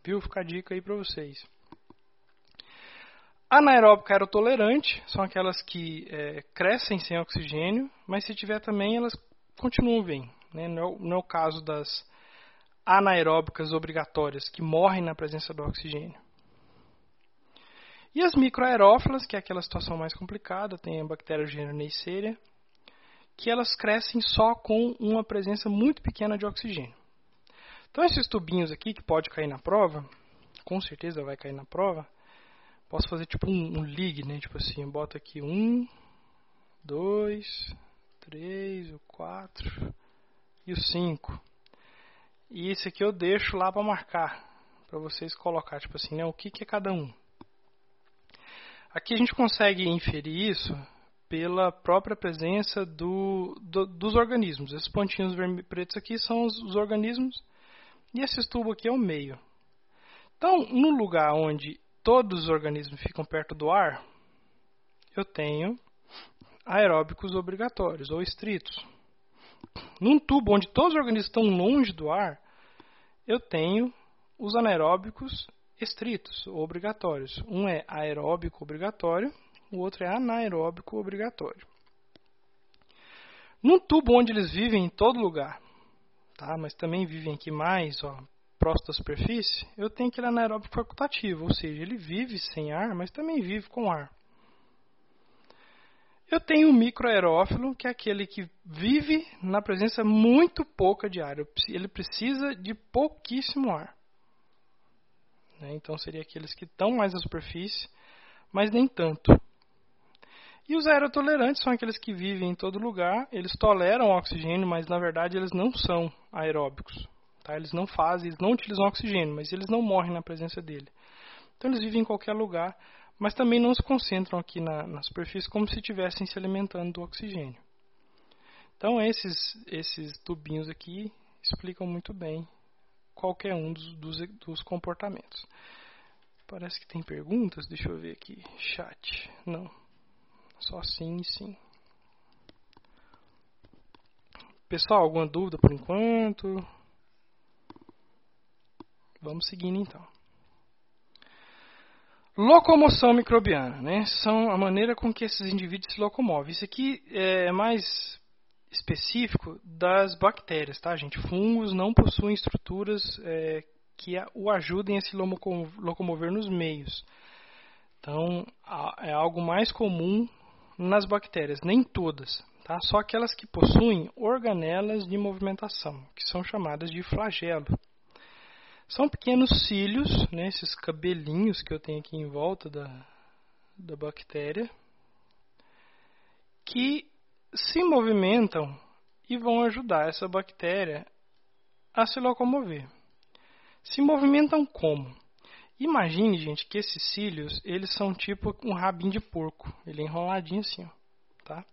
Viu? Fica a dica aí para vocês. Anaeróbica aerotolerante são aquelas que é, crescem sem oxigênio, mas se tiver também elas continuam bem. Né? Não, é, não é o caso das anaeróbicas obrigatórias, que morrem na presença do oxigênio. E as microaerófilas, que é aquela situação mais complicada, tem a bactéria gênero Neisseria, que elas crescem só com uma presença muito pequena de oxigênio. Então esses tubinhos aqui, que pode cair na prova, com certeza vai cair na prova, posso fazer tipo um, um né? Tipo assim, eu boto aqui um, dois, três, o quatro e o cinco. E esse aqui eu deixo lá para marcar, para vocês colocar, tipo assim, né, o que, que é cada um. Aqui a gente consegue inferir isso pela própria presença do, do, dos organismos. Esses pontinhos pretos aqui são os, os organismos e esse tubo aqui é o meio. Então, no lugar onde todos os organismos ficam perto do ar, eu tenho aeróbicos obrigatórios ou estritos. Num tubo onde todos os organismos estão longe do ar, eu tenho os anaeróbicos estritos ou obrigatórios. Um é aeróbico obrigatório, o outro é anaeróbico obrigatório. Num tubo onde eles vivem em todo lugar, tá? mas também vivem aqui mais ó, próximo da superfície, eu tenho aquele anaeróbico facultativo, ou seja, ele vive sem ar, mas também vive com ar. Eu tenho o microaerófilo, que é aquele que vive na presença muito pouca de ar. Ele precisa de pouquíssimo ar. Né? Então, seria aqueles que estão mais na superfície, mas nem tanto. E os aerotolerantes são aqueles que vivem em todo lugar. Eles toleram oxigênio, mas na verdade eles não são aeróbicos. Tá? Eles não fazem, eles não utilizam oxigênio, mas eles não morrem na presença dele. Então, eles vivem em qualquer lugar mas também não se concentram aqui na, na superfície como se estivessem se alimentando do oxigênio. Então esses, esses tubinhos aqui explicam muito bem qualquer um dos, dos, dos comportamentos. Parece que tem perguntas, deixa eu ver aqui. Chat. Não. Só sim sim. Pessoal, alguma dúvida por enquanto? Vamos seguindo então. Locomoção microbiana, né? São a maneira com que esses indivíduos se locomovem. Isso aqui é mais específico das bactérias, tá, gente? Fungos não possuem estruturas é, que o ajudem a se locomover nos meios. Então, é algo mais comum nas bactérias, nem todas, tá? Só aquelas que possuem organelas de movimentação, que são chamadas de flagelo. São pequenos cílios, né, esses cabelinhos que eu tenho aqui em volta da, da bactéria, que se movimentam e vão ajudar essa bactéria a se locomover. Se movimentam como? Imagine, gente, que esses cílios, eles são tipo um rabinho de porco. Ele é enroladinho assim, ó, tá?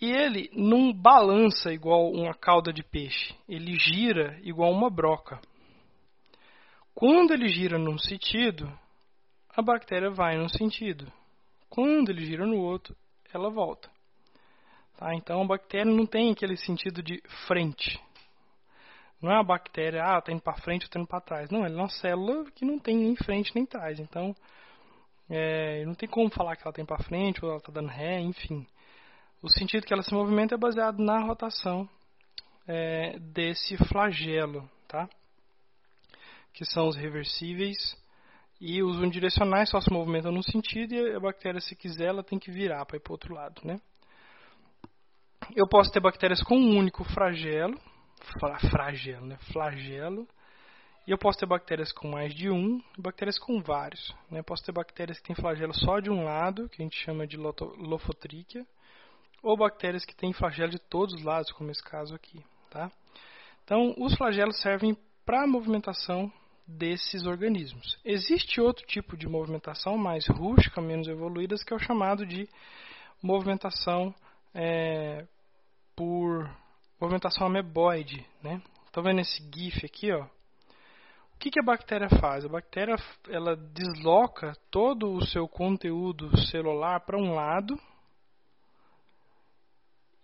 E ele não balança igual uma cauda de peixe. Ele gira igual uma broca. Quando ele gira num sentido, a bactéria vai num sentido. Quando ele gira no outro, ela volta. Tá? Então a bactéria não tem aquele sentido de frente. Não é uma bactéria, ah, está indo para frente ou está indo para trás. Não, ela é uma célula que não tem nem frente nem trás. Então, é, não tem como falar que ela tem para frente ou ela está dando ré, enfim. O sentido que ela se movimenta é baseado na rotação é, desse flagelo, tá? Que são os reversíveis e os unidirecionais só se movimentam num sentido e a bactéria, se quiser, ela tem que virar para ir para outro lado, né? Eu posso ter bactérias com um único flagelo, flagelo, né? Flagelo. E eu posso ter bactérias com mais de um, e bactérias com vários. Né? Posso ter bactérias que têm flagelo só de um lado, que a gente chama de lofotríquia, ou bactérias que têm flagelo de todos os lados, como esse caso aqui. Tá? Então, os flagelos servem para a movimentação desses organismos. Existe outro tipo de movimentação mais rústica, menos evoluída, que é o chamado de movimentação é, por movimentação ameboide. Né? Estão vendo esse GIF aqui? Ó? O que, que a bactéria faz? A bactéria ela desloca todo o seu conteúdo celular para um lado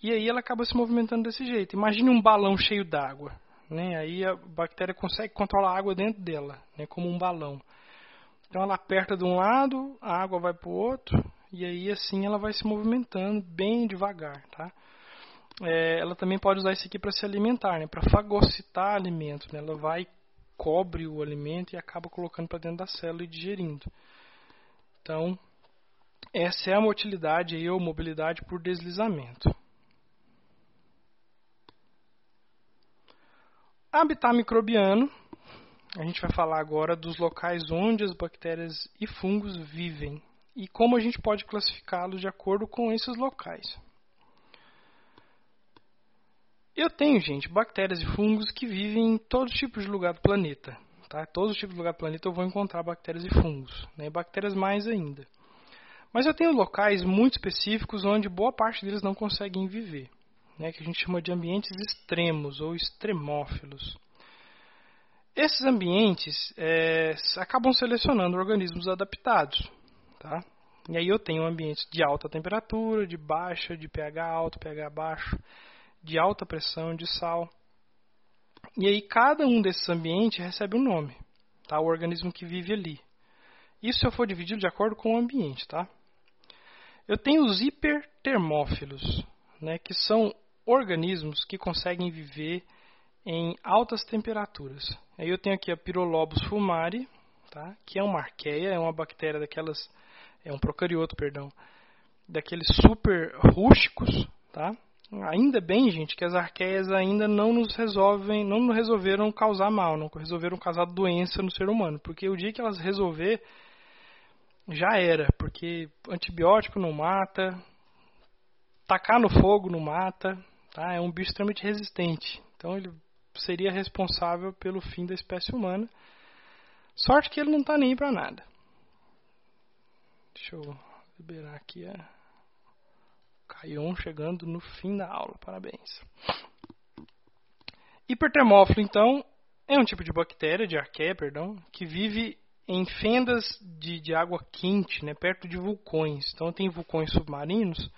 e aí ela acaba se movimentando desse jeito. Imagine um balão cheio d'água. Né? Aí a bactéria consegue controlar a água dentro dela, né? como um balão. Então ela aperta de um lado, a água vai para o outro, e aí assim ela vai se movimentando bem devagar. Tá? É, ela também pode usar isso aqui para se alimentar, né? para fagocitar alimento. Né? Ela vai, cobre o alimento e acaba colocando para dentro da célula e digerindo. Então, essa é a motilidade aí, ou mobilidade por deslizamento. Habitat microbiano, a gente vai falar agora dos locais onde as bactérias e fungos vivem e como a gente pode classificá-los de acordo com esses locais. Eu tenho, gente, bactérias e fungos que vivem em todos os tipos de lugar do planeta. Tá? Todos os tipos de lugar do planeta eu vou encontrar bactérias e fungos, né? bactérias mais ainda. Mas eu tenho locais muito específicos onde boa parte deles não conseguem viver né, que a gente chama de ambientes extremos ou extremófilos. Esses ambientes é, acabam selecionando organismos adaptados. Tá? E aí eu tenho ambientes de alta temperatura, de baixa, de pH alto, pH baixo, de alta pressão, de sal. E aí cada um desses ambientes recebe um nome, tá? o organismo que vive ali. Isso eu for dividido de acordo com o ambiente. Tá? Eu tenho os hipertermófilos, né, que são organismos que conseguem viver em altas temperaturas. Aí eu tenho aqui a Pyrolobus fumari, tá? que é uma arqueia, é uma bactéria daquelas, é um procarioto, perdão, daqueles super rústicos, tá? Ainda bem, gente, que as arqueias ainda não nos resolvem, não resolveram causar mal, não resolveram causar doença no ser humano, porque o dia que elas resolver já era, porque antibiótico não mata, tacar no fogo não mata, Tá? É um bicho extremamente resistente. Então ele seria responsável pelo fim da espécie humana. Sorte que ele não está nem para nada. Deixa eu liberar aqui a Caion chegando no fim da aula. Parabéns. Hipertermófilo, então, é um tipo de bactéria, de arqueia, perdão, que vive em fendas de, de água quente, né, perto de vulcões. Então tem vulcões submarinos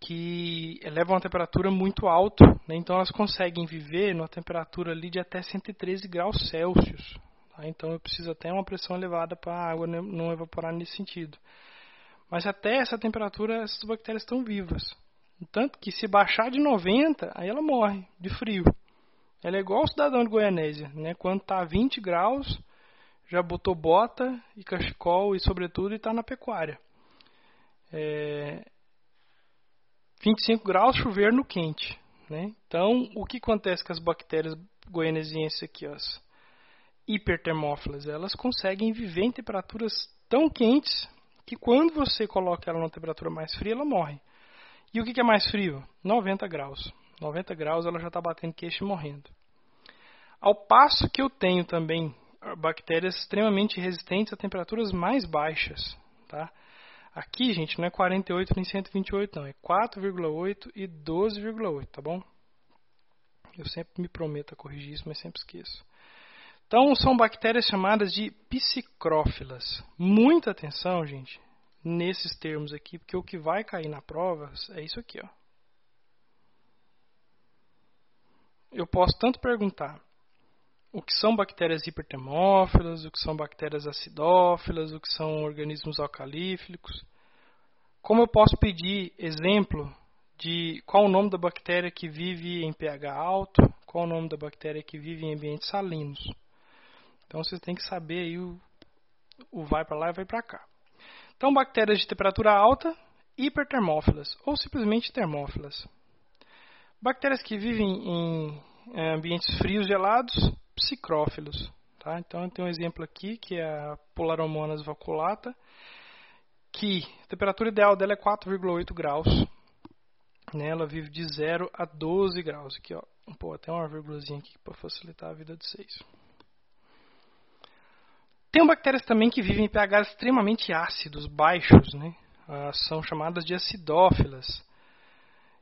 que elevam a temperatura muito alta, né? então elas conseguem viver numa temperatura ali de até 113 graus Celsius. Tá? Então eu preciso até uma pressão elevada para a água não evaporar nesse sentido. Mas até essa temperatura essas bactérias estão vivas. Tanto que se baixar de 90, aí ela morre de frio. Ela é igual o cidadão de Goianésia, né? quando está a 20 graus, já botou bota e cachecol e sobretudo e está na pecuária. É, 25 graus, chover no quente. Né? Então, o que acontece com as bactérias goianesienses aqui, as hipertermófilas? Elas conseguem viver em temperaturas tão quentes que quando você coloca ela numa temperatura mais fria, ela morre. E o que é mais frio? 90 graus. 90 graus ela já está batendo queixo e morrendo. Ao passo que eu tenho também bactérias extremamente resistentes a temperaturas mais baixas. Tá? Aqui, gente, não é 48 nem 128 não, é 4,8 e 12,8, tá bom? Eu sempre me prometo a corrigir isso, mas sempre esqueço. Então, são bactérias chamadas de psicrófilas. Muita atenção, gente, nesses termos aqui, porque o que vai cair na prova é isso aqui, ó. eu posso tanto perguntar o que são bactérias hipertermófilas, o que são bactérias acidófilas, o que são organismos alcalíficos, como eu posso pedir exemplo de qual o nome da bactéria que vive em pH alto, qual o nome da bactéria que vive em ambientes salinos. Então vocês têm que saber aí o, o vai para lá e vai para cá. Então bactérias de temperatura alta, hipertermófilas ou simplesmente termófilas. Bactérias que vivem em ambientes frios gelados, psicrófilos. Tá? Então tem um exemplo aqui que é a Polaromonas vaculata, que a temperatura ideal dela é 4,8 graus. Né? Ela vive de 0 a 12 graus. Aqui, ó. Pô, até uma vírgulazinha aqui para facilitar a vida de vocês. Tem bactérias também que vivem em pH extremamente ácidos, baixos, né? Ah, são chamadas de acidófilas.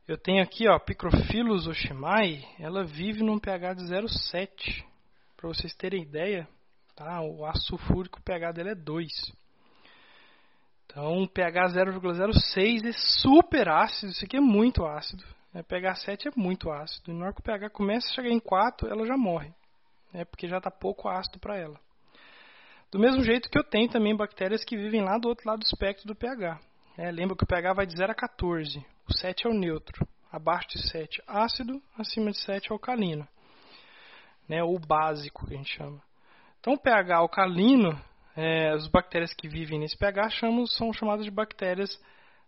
Eu tenho aqui, ó, Picrophilus oshimai, ela vive num pH de 0,7. Para vocês terem ideia, tá? O ácido sulfúrico, o pH dele é 2. Então, pH 0,06 é super ácido, isso aqui é muito ácido. Né? pH 7 é muito ácido. E na hora que o pH começa a chegar em 4, ela já morre, né? porque já está pouco ácido para ela. Do mesmo jeito que eu tenho também bactérias que vivem lá do outro lado do espectro do pH. É, lembra que o pH vai de 0 a 14. O 7 é o neutro. Abaixo de 7, ácido. Acima de 7, alcalino. Né, o básico, que a gente chama. Então, o pH alcalino, é, as bactérias que vivem nesse pH chamam, são chamadas de bactérias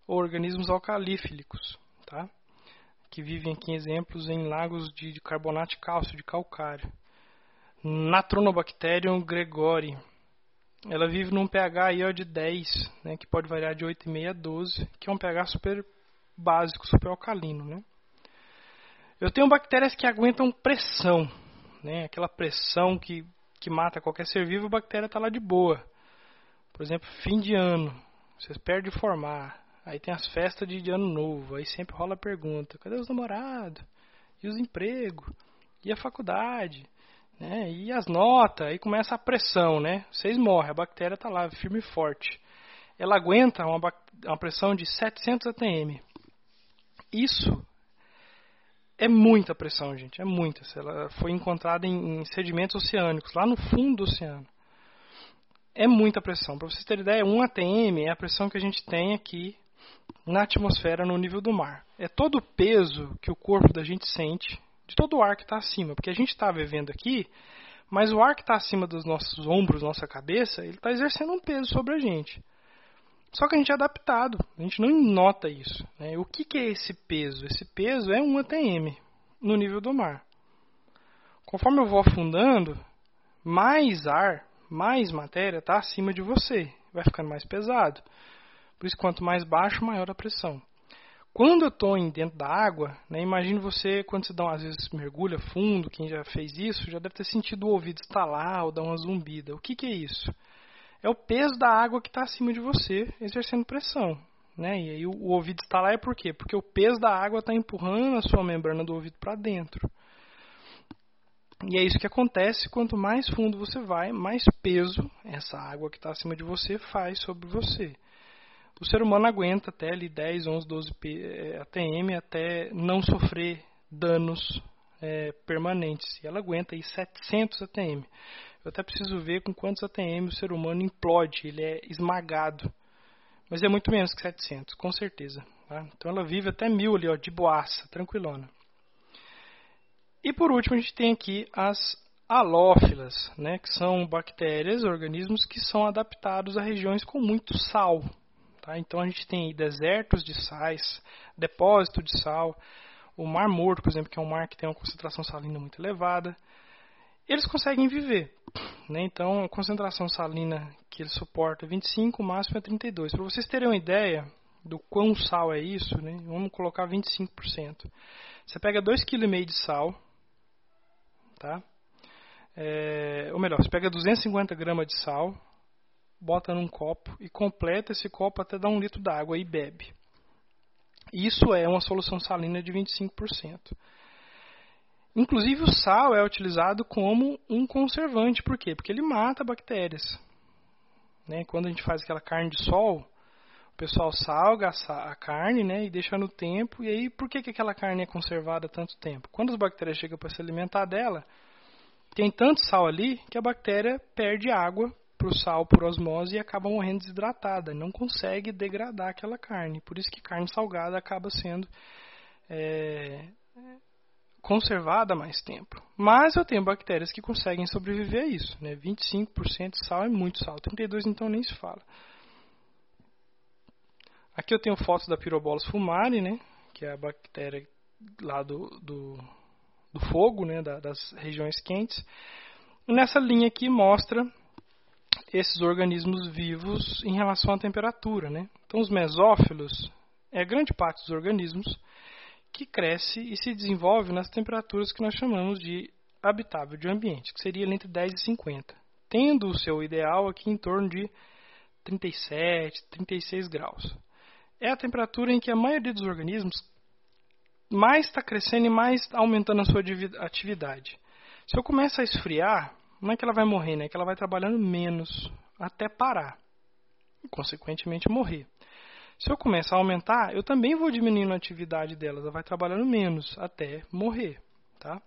ou organismos alcalífilicos. Tá? Que vivem aqui em exemplos em lagos de, de carbonato de cálcio, de calcário. Natronobacterium gregori ela vive num pH aí, ó, de 10, né, que pode variar de 8,5 a 12, que é um pH super básico, super alcalino. Né? Eu tenho bactérias que aguentam pressão, né, aquela pressão que, que mata qualquer ser vivo, a bactéria está lá de boa. Por exemplo, fim de ano, vocês perdem de formar, aí tem as festas de, de ano novo, aí sempre rola a pergunta, cadê os namorados? E os empregos? E a faculdade? Né? E as notas, aí começa a pressão, né? Vocês morrem, a bactéria está lá, firme e forte. Ela aguenta uma, uma pressão de 700 atm. Isso é muita pressão, gente, é muita. Ela foi encontrada em, em sedimentos oceânicos, lá no fundo do oceano. É muita pressão. Para vocês terem ideia, 1 atm é a pressão que a gente tem aqui na atmosfera no nível do mar. É todo o peso que o corpo da gente sente de todo o ar que está acima, porque a gente está vivendo aqui, mas o ar que está acima dos nossos ombros, nossa cabeça, ele está exercendo um peso sobre a gente. Só que a gente é adaptado, a gente não nota isso. Né? O que, que é esse peso? Esse peso é 1 atm no nível do mar. Conforme eu vou afundando, mais ar, mais matéria está acima de você, vai ficando mais pesado. Por isso, quanto mais baixo, maior a pressão. Quando eu estou dentro da água, né, imagine você quando você dá, às vezes mergulha fundo, quem já fez isso já deve ter sentido o ouvido estalar ou dar uma zumbida. O que, que é isso? É o peso da água que está acima de você exercendo pressão. Né? E aí o, o ouvido estalar é por quê? Porque o peso da água está empurrando a sua membrana do ouvido para dentro. E é isso que acontece, quanto mais fundo você vai, mais peso essa água que está acima de você faz sobre você o ser humano aguenta até ali 10, 11, 12 ATM até não sofrer danos é, permanentes. E ela aguenta aí 700 ATM. Eu até preciso ver com quantos ATM o ser humano implode, ele é esmagado. Mas é muito menos que 700, com certeza. Tá? Então ela vive até mil ali, ó, de boaça, tranquilona. E por último a gente tem aqui as halófilas, né, que são bactérias, organismos que são adaptados a regiões com muito sal. Tá? Então a gente tem desertos de sais, depósito de sal, o Mar Morto, por exemplo, que é um mar que tem uma concentração salina muito elevada. Eles conseguem viver. Né? Então a concentração salina que ele suporta é 25, o máximo é 32. Para vocês terem uma ideia do quão sal é isso, né? vamos colocar 25%. Você pega 2,5 kg de sal, tá? É, ou melhor, você pega 250 gramas de sal, bota num copo e completa esse copo até dar um litro d'água e bebe. Isso é uma solução salina de 25%. Inclusive o sal é utilizado como um conservante, por quê? Porque ele mata bactérias. Né? Quando a gente faz aquela carne de sol, O pessoal salga a carne né, e deixa no tempo. E aí, por que, que aquela carne é conservada tanto tempo? Quando as bactérias chegam para se alimentar dela, tem tanto sal ali que a bactéria perde água para o sal por osmose e acaba morrendo desidratada. Não consegue degradar aquela carne. Por isso que carne salgada acaba sendo é, conservada mais tempo. Mas eu tenho bactérias que conseguem sobreviver a isso. Né? 25% de sal é muito sal. 32% então nem se fala. Aqui eu tenho fotos da Pyrobolus fumare, né? que é a bactéria lá do, do, do fogo, né? Da, das regiões quentes. Nessa linha aqui mostra esses organismos vivos em relação à temperatura. Né? Então os mesófilos é grande parte dos organismos que cresce e se desenvolve nas temperaturas que nós chamamos de habitável de ambiente, que seria entre 10 e 50, tendo o seu ideal aqui em torno de 37, 36 graus é a temperatura em que a maioria dos organismos mais está crescendo e mais aumentando a sua atividade. Se eu começo a esfriar, não é que ela vai morrer, né? é que ela vai trabalhando menos até parar e, consequentemente, morrer. Se eu começar a aumentar, eu também vou diminuindo a atividade dela, ela vai trabalhando menos até morrer. Tá?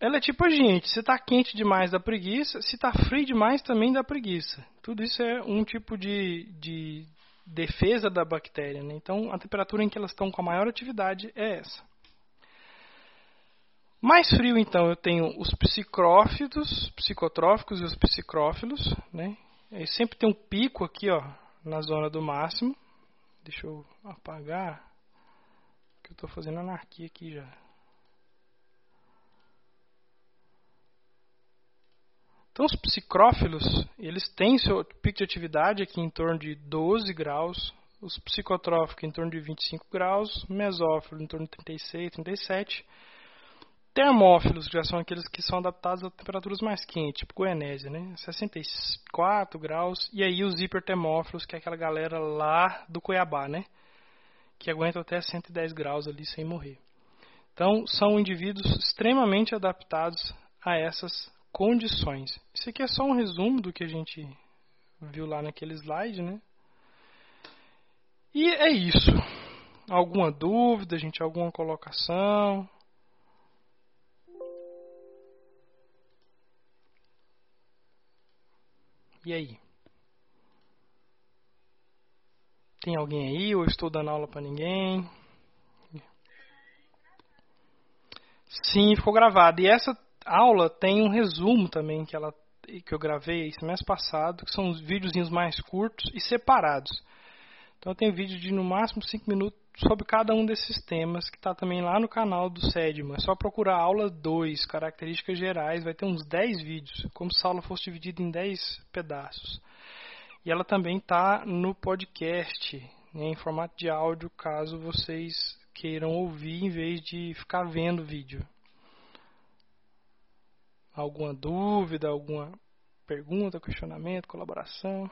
Ela é tipo a gente, se está quente demais dá preguiça, se está frio demais também dá preguiça. Tudo isso é um tipo de, de defesa da bactéria. Né? Então, a temperatura em que elas estão com a maior atividade é essa. Mais frio, então, eu tenho os psicrófitos, psicotróficos e os psicrófilos. Né? E sempre tem um pico aqui ó, na zona do máximo. Deixa eu apagar, que eu estou fazendo anarquia aqui já. Então, os psicrófilos, eles têm seu pico de atividade aqui em torno de 12 graus, os psicotróficos em torno de 25 graus, mesófilos em torno de 36, 37, termófilos, que já são aqueles que são adaptados a temperaturas mais quentes, tipo goianésia, né? 64 graus, e aí os hipertermófilos, que é aquela galera lá do Cuiabá, né? Que aguenta até 110 graus ali sem morrer. Então, são indivíduos extremamente adaptados a essas condições. Isso aqui é só um resumo do que a gente viu lá naquele slide, né? E é isso. Alguma dúvida, gente? Alguma colocação? E aí? Tem alguém aí ou estou dando aula para ninguém? Sim, ficou gravado. E essa aula tem um resumo também que ela que eu gravei esse mês passado, que são os videozinhos mais curtos e separados. Então tem vídeo de no máximo 5 minutos sobre cada um desses temas, que está também lá no canal do SEDMA. É só procurar aula 2, características gerais, vai ter uns 10 vídeos, como se a aula fosse dividida em 10 pedaços. E ela também está no podcast, né, em formato de áudio, caso vocês queiram ouvir em vez de ficar vendo vídeo. Alguma dúvida, alguma pergunta, questionamento, colaboração?